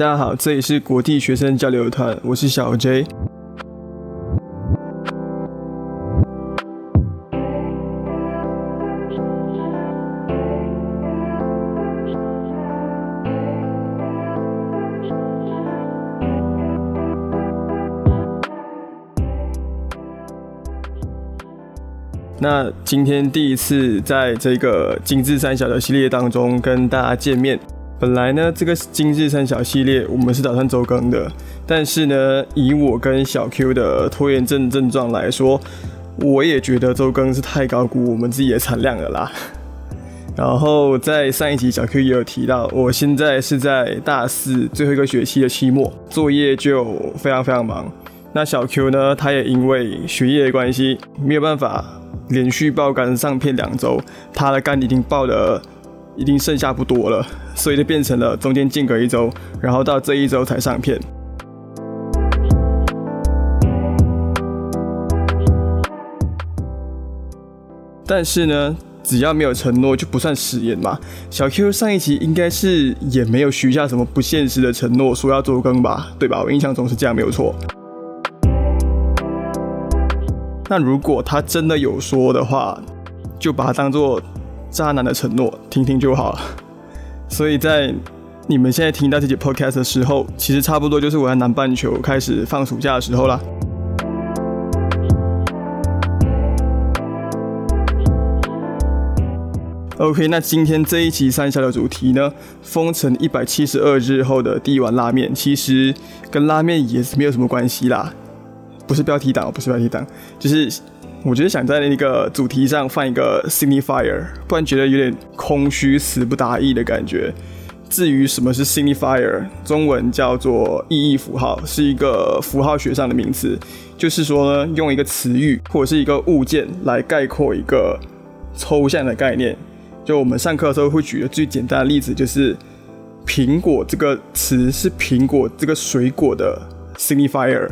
大家好，这里是国际学生交流团，我是小 J。那今天第一次在这个精致三小的系列当中跟大家见面。本来呢，这个精致三小系列我们是打算周更的，但是呢，以我跟小 Q 的拖延症症状来说，我也觉得周更是太高估我们自己的产量了啦。然后在上一集小 Q 也有提到，我现在是在大四最后一个学期的期末，作业就非常非常忙。那小 Q 呢，他也因为学业的关系，没有办法连续爆肝上片两周，他的肝已经爆了。已经剩下不多了，所以就变成了中间间隔一周，然后到这一周才上片。但是呢，只要没有承诺就不算食言嘛。小 Q 上一期应该是也没有许下什么不现实的承诺，说要做更吧，对吧？我印象中是这样，没有错。那如果他真的有说的话，就把它当做。渣男的承诺，听听就好了。所以在你们现在听到这节 podcast 的时候，其实差不多就是我在南半球开始放暑假的时候啦。OK，那今天这一期三小的主题呢，封城一百七十二日后的第一碗拉面，其实跟拉面也是没有什么关系啦。不是标题党，不是标题党，就是。我觉得想在那个主题上放一个 signifier，不然觉得有点空虚、词不达意的感觉。至于什么是 signifier，中文叫做意义符号，是一个符号学上的名词，就是说呢，用一个词语或者是一个物件来概括一个抽象的概念。就我们上课的时候会举的最简单的例子，就是苹果这个词是苹果这个水果的 signifier。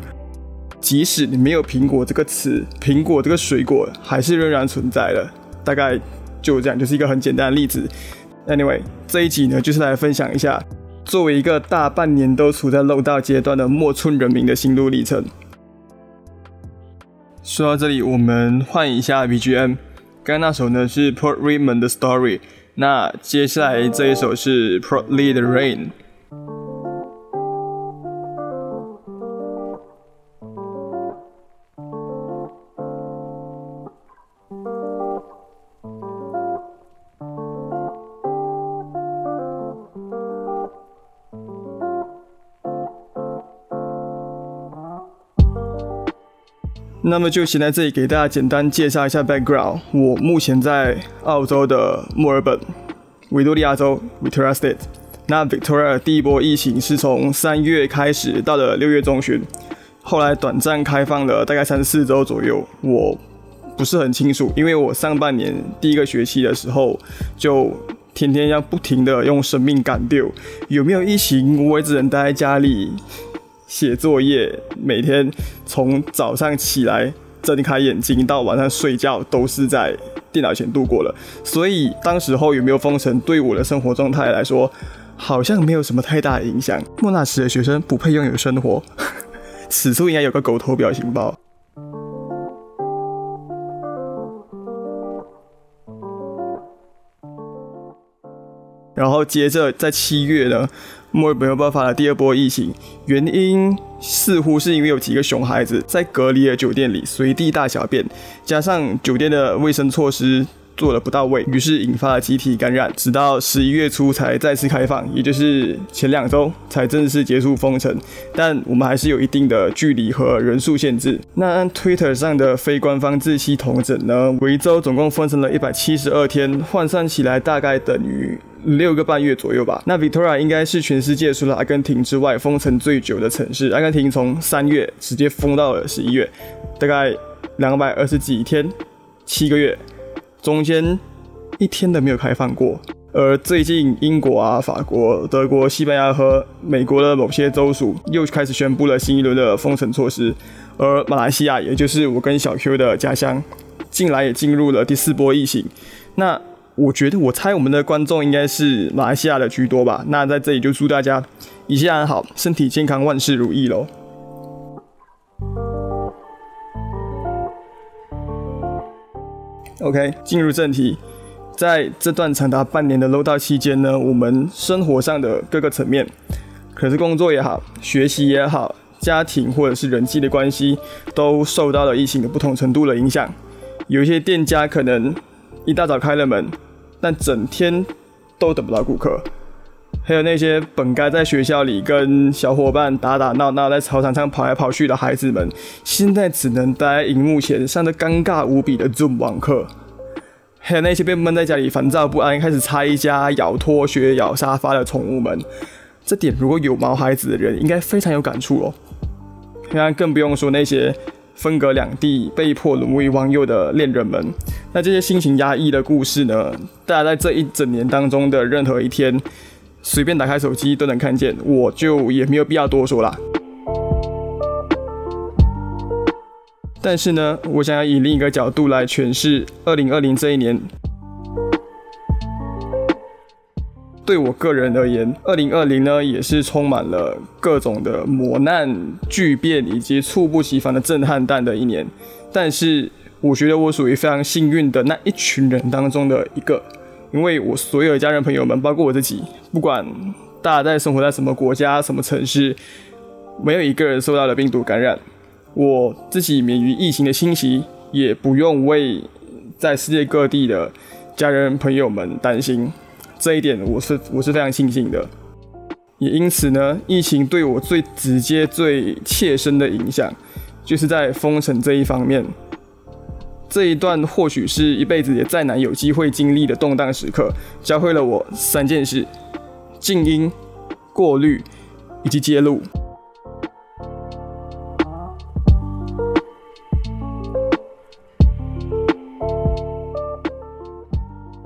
即使你没有“苹果”这个词，苹果这个水果还是仍然存在的。大概就这样，就是一个很简单的例子。Anyway，这一集呢，就是来分享一下，作为一个大半年都处在漏道阶段的莫村人民的心路历程。说到这里，我们换一下 BGM。刚刚那首呢是 Port Raymond 的 Story，那接下来这一首是 Port Lee 的 Rain。那么就先在这里给大家简单介绍一下 background。我目前在澳洲的墨尔本，维多利亚州 Victoria State。那 Victoria 第一波疫情是从三月开始，到了六月中旬，后来短暂开放了大概三四周左右。我不是很清楚，因为我上半年第一个学期的时候，就天天要不停的用生命赶丢。有没有疫情，我也只能待在家里。写作业，每天从早上起来睁开眼睛到晚上睡觉，都是在电脑前度过了。所以当时候有没有封城，对我的生活状态来说，好像没有什么太大影响。莫纳什的学生不配拥有生活，此处应该有个狗头表情包。然后接着在七月呢。墨尔本又爆发了第二波疫情，原因似乎是因为有几个熊孩子在隔离的酒店里随地大小便，加上酒店的卫生措施做的不到位，于是引发了集体感染，直到十一月初才再次开放，也就是前两周才正式结束封城。但我们还是有一定的距离和人数限制。那按 Twitter 上的非官方日期统整呢，维州总共封城了一百七十二天，换算起来大概等于。六个半月左右吧。那 Victoria 应该是全世界除了阿根廷之外封城最久的城市。阿根廷从三月直接封到了十一月，大概两百二十几天，七个月，中间一天都没有开放过。而最近英国啊、法国、德国、西班牙和美国的某些州属又开始宣布了新一轮的封城措施。而马来西亚，也就是我跟小 Q 的家乡，近来也进入了第四波疫情。那我觉得，我猜我们的观众应该是马来西亚的居多吧。那在这里就祝大家一切安好，身体健康，万事如意喽。OK，进入正题，在这段长达半年的 low 道期间呢，我们生活上的各个层面，可是工作也好，学习也好，家庭或者是人际的关系，都受到了疫情的不同程度的影响。有一些店家可能一大早开了门，但整天都等不到顾客。还有那些本该在学校里跟小伙伴打打闹闹，在操场上跑来跑去的孩子们，现在只能待在荧幕前上着尴尬无比的 Zoom 网课。还有那些被闷在家里烦躁不安，开始拆家、咬拖鞋、咬沙发的宠物们，这点如果有毛孩子的人，应该非常有感触哦。当然，更不用说那些分隔两地、被迫沦为网友的恋人们。那这些心情压抑的故事呢？大家在这一整年当中的任何一天。随便打开手机都能看见，我就也没有必要多说啦。但是呢，我想要以另一个角度来诠释二零二零这一年。对我个人而言，二零二零呢也是充满了各种的磨难、巨变以及猝不及防的震撼弹的一年。但是，我觉得我属于非常幸运的那一群人当中的一个。因为我所有的家人朋友们，包括我自己，不管大家在生活在什么国家、什么城市，没有一个人受到了病毒感染。我自己免于疫情的侵袭，也不用为在世界各地的家人朋友们担心。这一点我是我是非常庆幸的。也因此呢，疫情对我最直接、最切身的影响，就是在封城这一方面。这一段或许是一辈子也再难有机会经历的动荡时刻，教会了我三件事：静音、过滤以及揭露。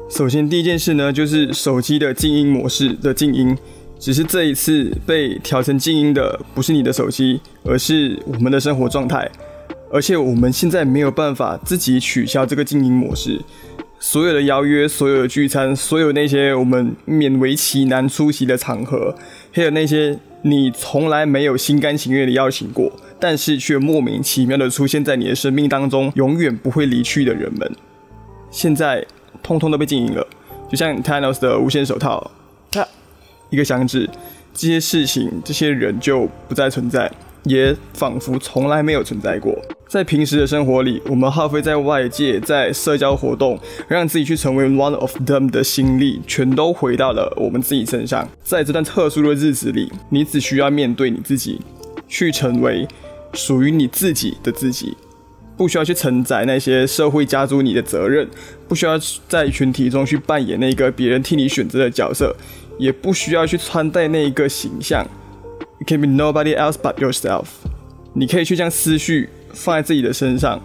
首先，第一件事呢，就是手机的静音模式的静音。只是这一次被调成静音的，不是你的手机，而是我们的生活状态。而且我们现在没有办法自己取消这个静音模式，所有的邀约、所有的聚餐、所有那些我们勉为其难出席的场合，还有那些你从来没有心甘情愿的邀请过，但是却莫名其妙的出现在你的生命当中，永远不会离去的人们，现在通通都被静音了。就像 Thanos 的无限手套，啪，一个响指，这些事情、这些人就不再存在。也仿佛从来没有存在过。在平时的生活里，我们耗费在外界、在社交活动，让自己去成为 one of them 的心力，全都回到了我们自己身上。在这段特殊的日子里，你只需要面对你自己，去成为属于你自己的自己，不需要去承载那些社会加诸你的责任，不需要在群体中去扮演那个别人替你选择的角色，也不需要去穿戴那一个形象。You can be nobody else but yourself。你可以去将思绪放在自己的身上，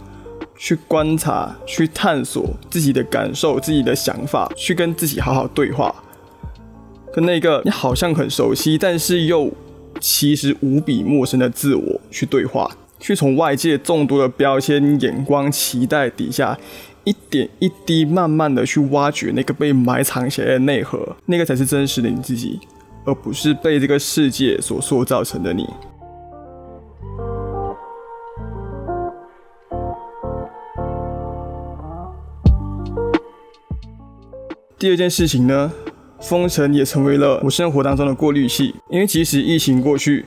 去观察、去探索自己的感受、自己的想法，去跟自己好好对话，跟那个你好像很熟悉，但是又其实无比陌生的自我去对话，去从外界众多的标签、眼光、期待底下，一点一滴慢慢的去挖掘那个被埋藏起来的内核，那个才是真实的你自己。而不是被这个世界所塑造成的你。第二件事情呢，封城也成为了我生活当中的过滤器。因为即使疫情过去，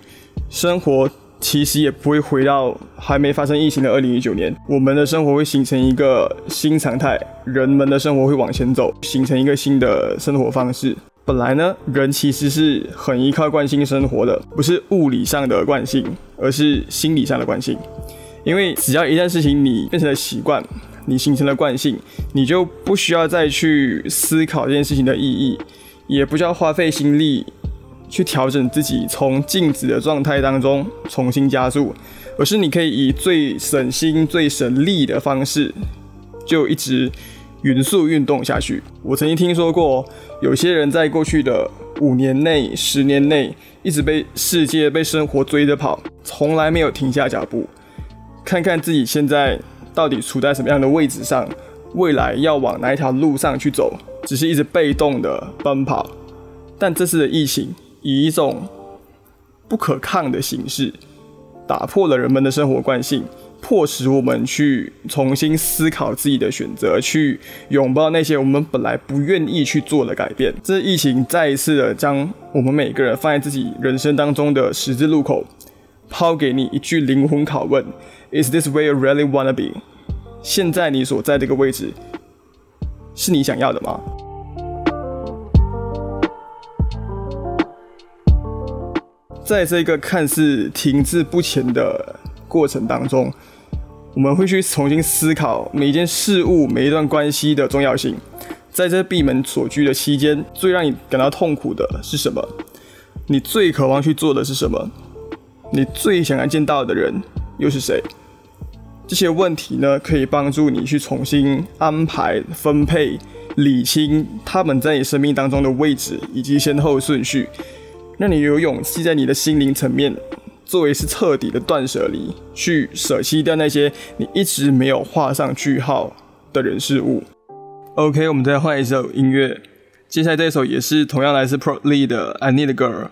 生活其实也不会回到还没发生疫情的二零一九年。我们的生活会形成一个新常态，人们的生活会往前走，形成一个新的生活方式。本来呢，人其实是很依靠惯性生活的，不是物理上的惯性，而是心理上的惯性。因为只要一件事情你变成了习惯，你形成了惯性，你就不需要再去思考这件事情的意义，也不需要花费心力去调整自己从静止的状态当中重新加速，而是你可以以最省心、最省力的方式，就一直。匀速运动下去。我曾经听说过，有些人在过去的五年内、十年内，一直被世界、被生活追着跑，从来没有停下脚步，看看自己现在到底处在什么样的位置上，未来要往哪一条路上去走，只是一直被动的奔跑。但这次的疫情，以一种不可抗的形式，打破了人们的生活惯性，迫使我们去重新思考自己的选择，去拥抱那些我们本来不愿意去做的改变。这疫情再一次的将我们每个人放在自己人生当中的十字路口，抛给你一句灵魂拷问：Is this where you really wanna be？现在你所在这个位置，是你想要的吗？在这个看似停滞不前的过程当中，我们会去重新思考每一件事物、每一段关系的重要性。在这闭门锁居的期间，最让你感到痛苦的是什么？你最渴望去做的是什么？你最想要见到的人又是谁？这些问题呢，可以帮助你去重新安排、分配、理清他们在你生命当中的位置以及先后顺序。让你有勇气在你的心灵层面，作为是彻底的断舍离，去舍弃掉那些你一直没有画上句号的人事物。OK，我们再换一首音乐，接下来这首也是同样来自 Pro Lee 的《I Need a Girl》。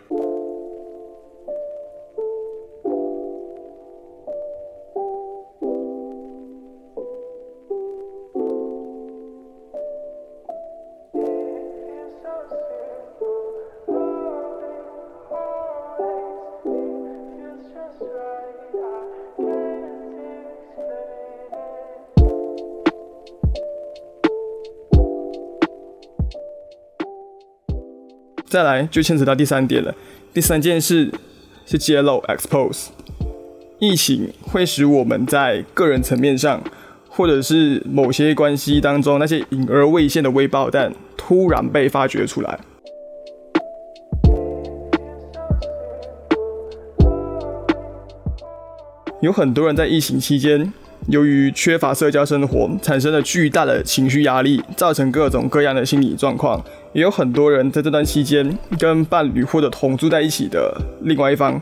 再来就牵扯到第三点了。第三件事是揭露 （expose）。疫情会使我们在个人层面上，或者是某些关系当中那些隐而未现的微爆弹，突然被发掘出来。有很多人在疫情期间。由于缺乏社交生活，产生了巨大的情绪压力，造成各种各样的心理状况。也有很多人在这段期间跟伴侣或者同住在一起的另外一方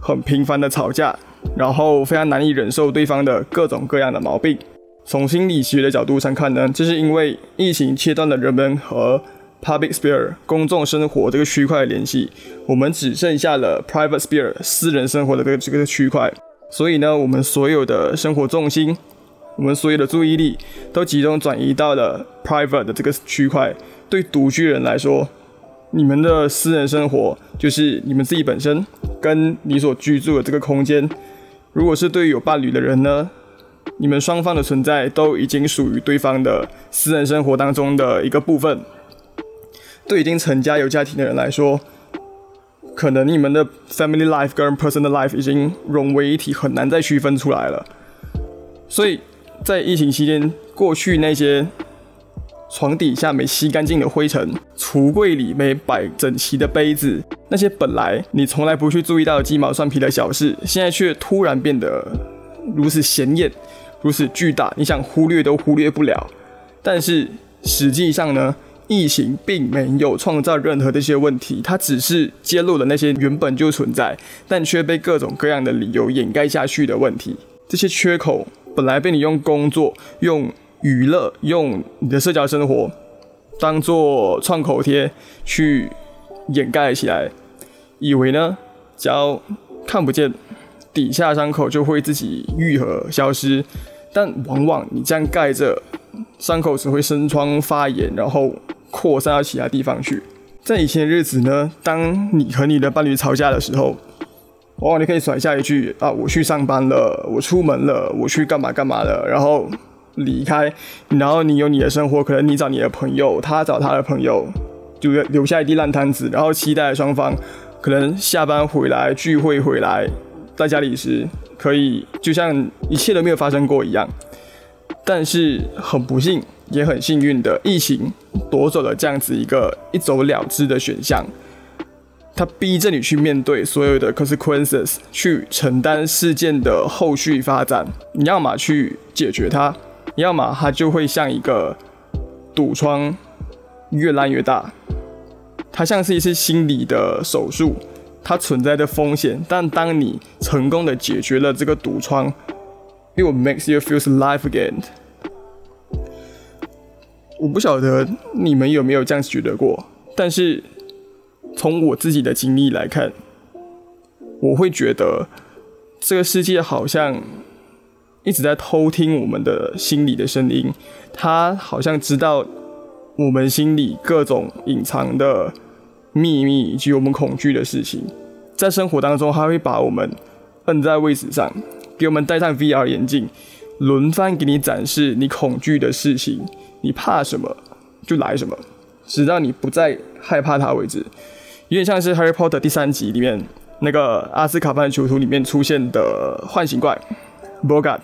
很频繁的吵架，然后非常难以忍受对方的各种各样的毛病。从心理学的角度上看呢，这是因为疫情切断了人们和 public sphere 公众生活这个区块的联系，我们只剩下了 private sphere 私人生活的这个这个区块。所以呢，我们所有的生活重心，我们所有的注意力都集中转移到了 private 的这个区块。对独居人来说，你们的私人生活就是你们自己本身跟你所居住的这个空间。如果是对于有伴侣的人呢，你们双方的存在都已经属于对方的私人生活当中的一个部分。对已经成家有家庭的人来说，可能你们的 family life 跟 personal life 已经融为一体，很难再区分出来了。所以在疫情期间，过去那些床底下没吸干净的灰尘，橱柜里没摆整齐的杯子，那些本来你从来不去注意到鸡毛蒜皮的小事，现在却突然变得如此显眼，如此巨大，你想忽略都忽略不了。但是实际上呢？疫情并没有创造任何这些问题，它只是揭露了那些原本就存在，但却被各种各样的理由掩盖下去的问题。这些缺口本来被你用工作、用娱乐、用你的社交生活当做创口贴去掩盖起来，以为呢，只要看不见，底下伤口就会自己愈合消失。但往往你这样盖着，伤口只会生疮发炎，然后。扩散到其他地方去。在以前的日子呢，当你和你的伴侣吵架的时候，往往你可以甩下一句啊，我去上班了，我出门了，我去干嘛干嘛了，然后离开。然后你有你的生活，可能你找你的朋友，他找他的朋友，就留下一地烂摊子。然后期待双方可能下班回来聚会回来，在家里时可以就像一切都没有发生过一样。但是很不幸。也很幸运的，疫情夺走了这样子一个一走了之的选项，它逼着你去面对所有的 consequences，去承担事件的后续发展。你要么去解决它，要么它就会像一个堵疮，越烂越大。它像是一次心理的手术，它存在的风险，但当你成功的解决了这个堵疮，it will makes you feel alive again。我不晓得你们有没有这样觉得过，但是从我自己的经历来看，我会觉得这个世界好像一直在偷听我们的心里的声音，他好像知道我们心里各种隐藏的秘密以及我们恐惧的事情，在生活当中，他会把我们摁在位置上，给我们戴上 VR 眼镜，轮番给你展示你恐惧的事情，你怕什么就来什么，直到你不再害怕它为止。有点像是《Harry Potter》第三集里面那个阿斯卡班囚徒里面出现的唤醒怪 Bogat。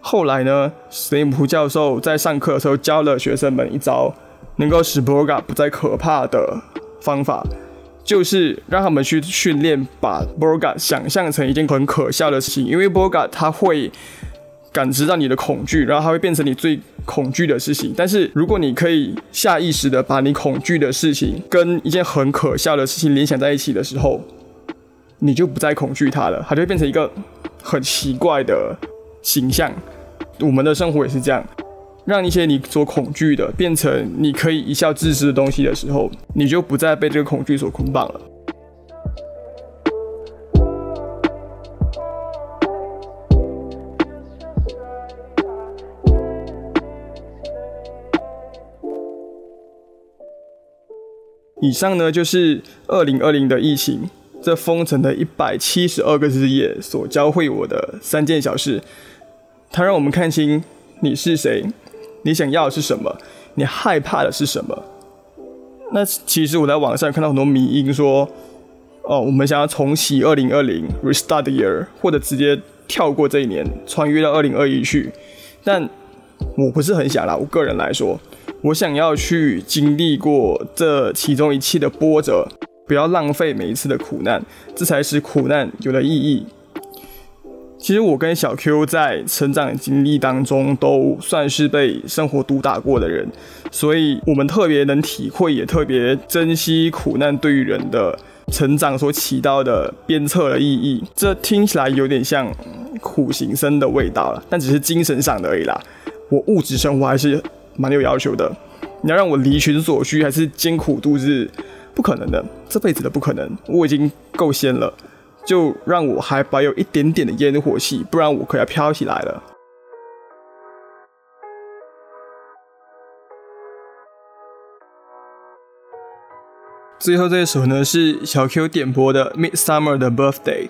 后来呢，史内普教授在上课的时候教了学生们一招，能够使 Bogat 不再可怕的方法，就是让他们去训练把 Bogat 想象成一件很可笑的事情，因为 Bogat 他会。感知到你的恐惧，然后它会变成你最恐惧的事情。但是如果你可以下意识的把你恐惧的事情跟一件很可笑的事情联想在一起的时候，你就不再恐惧它了，它就会变成一个很奇怪的形象。我们的生活也是这样，让一些你所恐惧的变成你可以一笑置之的东西的时候，你就不再被这个恐惧所捆绑了。以上呢就是二零二零的疫情，这封城的一百七十二个日夜所教会我的三件小事。它让我们看清你是谁，你想要的是什么，你害怕的是什么。那其实我在网上看到很多迷音说，哦，我们想要重启二零二零，restart the year，或者直接跳过这一年，穿越到二零二一去。但我不是很想啦，我个人来说。我想要去经历过这其中一切的波折，不要浪费每一次的苦难，这才使苦难有了意义。其实我跟小 Q 在成长经历当中都算是被生活毒打过的人，所以我们特别能体会，也特别珍惜苦难对于人的成长所起到的鞭策的意义。这听起来有点像苦行僧的味道了，但只是精神上的而已啦。我物质生活还是。蛮有要求的，你要让我离群所居，还是艰苦度日？不可能的，这辈子的不可能。我已经够仙了，就让我还保有一点点的烟火气，不然我可要飘起来了。最后这一首呢，是小 Q 点播的《Midsummer 的 Birthday》。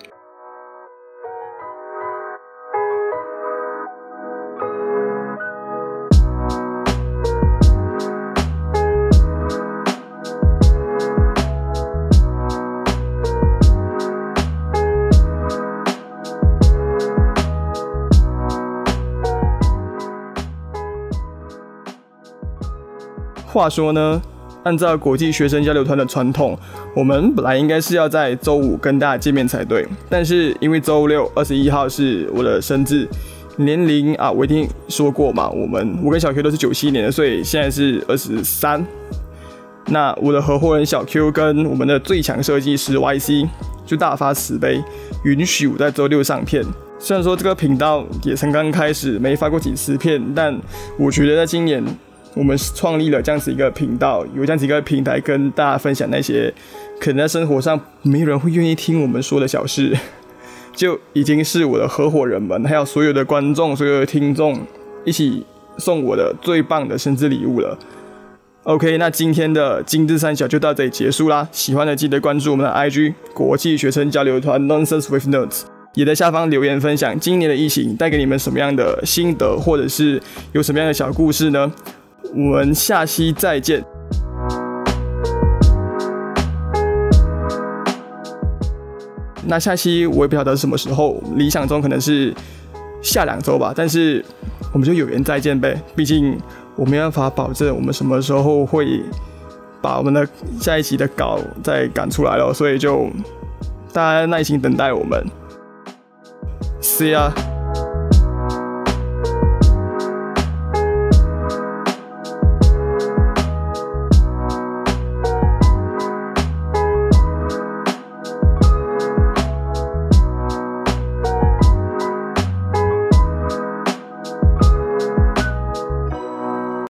话说呢，按照国际学生交流团的传统，我们本来应该是要在周五跟大家见面才对。但是因为周六二十一号是我的生日，年龄啊，我已经说过嘛，我们我跟小 Q 都是九七年的，所以现在是二十三。那我的合伙人小 Q 跟我们的最强设计师 YC 就大发慈悲，允许我在周六上片。虽然说这个频道也才刚开始，没发过几次片，但我觉得在今年。我们创立了这样子一个频道，有这样子一个平台跟大家分享那些 可能在生活上没有人会愿意听我们说的小事，就已经是我的合伙人们，还有所有的观众、所有的听众一起送我的最棒的生日礼物了。OK，那今天的精致三小就到这里结束啦。喜欢的记得关注我们的 IG 国际学生交流团 Nonsense with Notes，也在下方留言分享今年的疫情带给你们什么样的心得，或者是有什么样的小故事呢？我们下期再见。那下期我也不晓得什么时候，理想中可能是下两周吧。但是我们就有缘再见呗，毕竟我没办法保证我们什么时候会把我们的下一期的稿再赶出来了，所以就大家耐心等待我们。See ya。